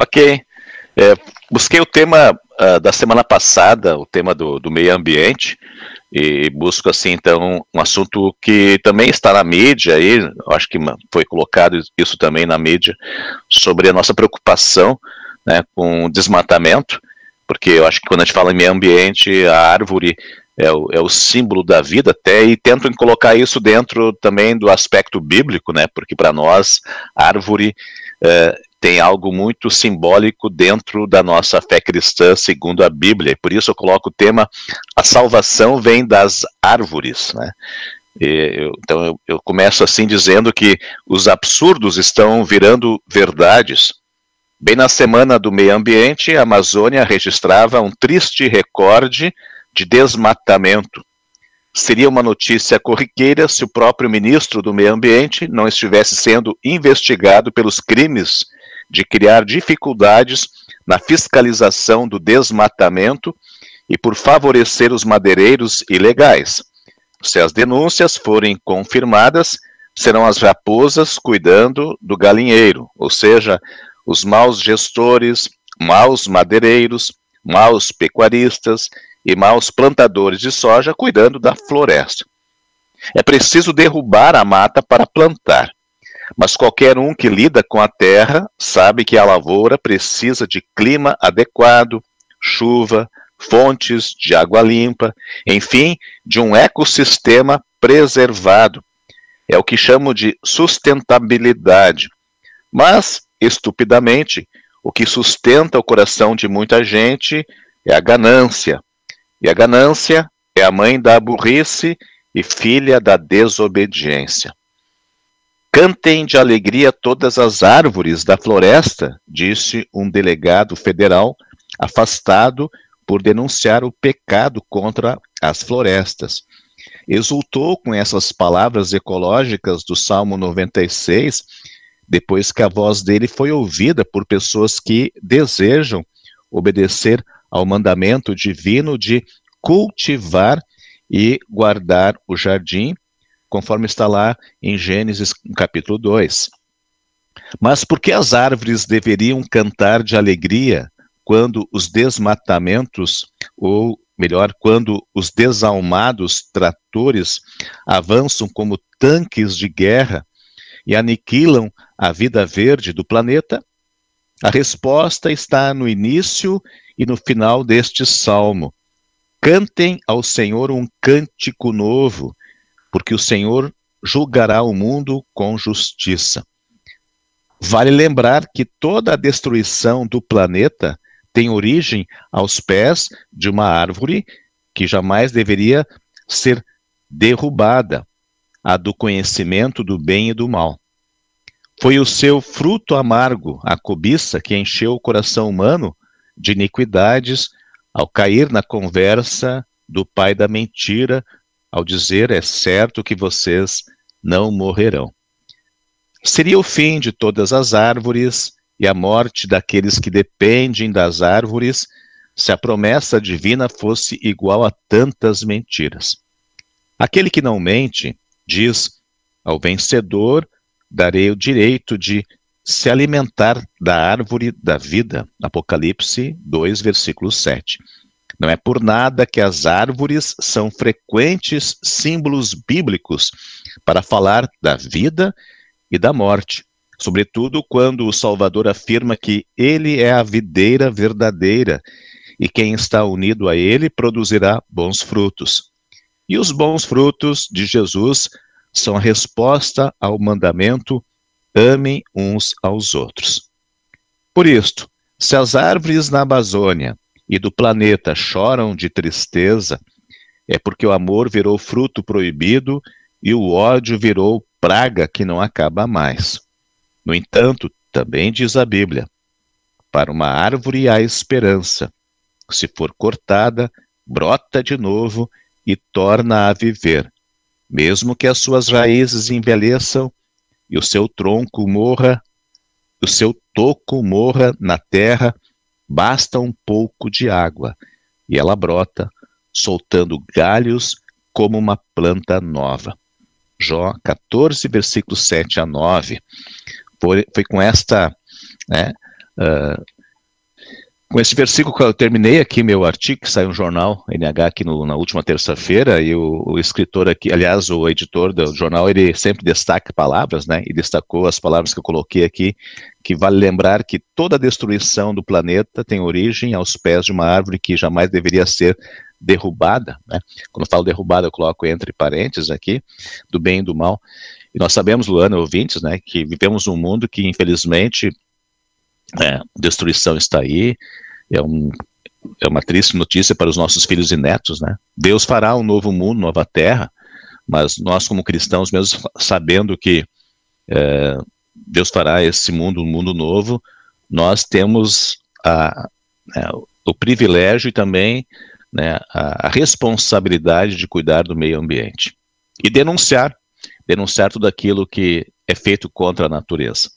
Ok. É, busquei o tema uh, da semana passada, o tema do, do, meio ambiente, e busco, assim, então, um assunto que também está na mídia, aí, acho que foi colocado isso também na mídia, sobre a nossa preocupação né, com o desmatamento, porque eu acho que quando a gente fala em meio ambiente, a árvore é o, é o símbolo da vida até, e tento colocar isso dentro também do aspecto bíblico, né, porque para nós, árvore é, tem algo muito simbólico dentro da nossa fé cristã, segundo a Bíblia. E por isso eu coloco o tema A salvação vem das árvores. Né? Eu, então eu, eu começo assim dizendo que os absurdos estão virando verdades. Bem na semana do meio ambiente, a Amazônia registrava um triste recorde de desmatamento. Seria uma notícia corriqueira se o próprio ministro do Meio Ambiente não estivesse sendo investigado pelos crimes de criar dificuldades na fiscalização do desmatamento e por favorecer os madeireiros ilegais. Se as denúncias forem confirmadas, serão as raposas cuidando do galinheiro, ou seja, os maus gestores, maus madeireiros, maus pecuaristas e maus plantadores de soja cuidando da floresta. É preciso derrubar a mata para plantar. Mas qualquer um que lida com a terra sabe que a lavoura precisa de clima adequado, chuva, fontes de água limpa, enfim, de um ecossistema preservado. É o que chamo de sustentabilidade. Mas, estupidamente, o que sustenta o coração de muita gente é a ganância. E a ganância é a mãe da burrice e filha da desobediência. Cantem de alegria todas as árvores da floresta, disse um delegado federal afastado por denunciar o pecado contra as florestas. Exultou com essas palavras ecológicas do Salmo 96, depois que a voz dele foi ouvida por pessoas que desejam obedecer ao mandamento divino de cultivar e guardar o jardim conforme está lá em Gênesis capítulo 2. Mas por que as árvores deveriam cantar de alegria quando os desmatamentos, ou melhor, quando os desalmados tratores avançam como tanques de guerra e aniquilam a vida verde do planeta? A resposta está no início e no final deste salmo. Cantem ao Senhor um cântico novo, porque o Senhor julgará o mundo com justiça. Vale lembrar que toda a destruição do planeta tem origem aos pés de uma árvore que jamais deveria ser derrubada, a do conhecimento do bem e do mal. Foi o seu fruto amargo, a cobiça, que encheu o coração humano de iniquidades ao cair na conversa do pai da mentira, ao dizer é certo que vocês não morrerão. Seria o fim de todas as árvores e a morte daqueles que dependem das árvores se a promessa divina fosse igual a tantas mentiras. Aquele que não mente diz: ao vencedor darei o direito de se alimentar da árvore da vida. Apocalipse 2, versículo 7. Não é por nada que as árvores são frequentes símbolos bíblicos para falar da vida e da morte, sobretudo quando o Salvador afirma que ele é a videira verdadeira e quem está unido a ele produzirá bons frutos. E os bons frutos de Jesus são a resposta ao mandamento: amem uns aos outros. Por isto, se as árvores na Amazônia e do planeta choram de tristeza, é porque o amor virou fruto proibido e o ódio virou praga que não acaba mais. No entanto, também diz a Bíblia: para uma árvore há esperança. Se for cortada, brota de novo e torna a viver, mesmo que as suas raízes envelheçam e o seu tronco morra, o seu toco morra na terra Basta um pouco de água e ela brota, soltando galhos como uma planta nova. Jó 14, versículos 7 a 9. Foi, foi com esta né, Uh, com esse versículo que eu terminei aqui meu artigo, que saiu no jornal NH aqui no, na última terça-feira, e o, o, escritor aqui, aliás, o editor do jornal, ele sempre destaca palavras, né, e destacou as palavras que eu coloquei aqui, que vale lembrar que toda a destruição do planeta tem origem aos pés de uma árvore que jamais deveria ser derrubada, né, quando eu falo derrubada eu coloco entre parênteses aqui, do bem e do mal, e nós sabemos, Luana, ouvintes, né, que vivemos num mundo que, infelizmente, é, destruição está aí, é, um, é uma triste notícia para os nossos filhos e netos, né? Deus fará um novo mundo, nova terra, mas nós como cristãos, mesmo sabendo que é, Deus fará esse mundo, um mundo novo, nós temos a, é, o privilégio e também né, a, a responsabilidade de cuidar do meio ambiente e denunciar, denunciar tudo aquilo que é feito contra a natureza.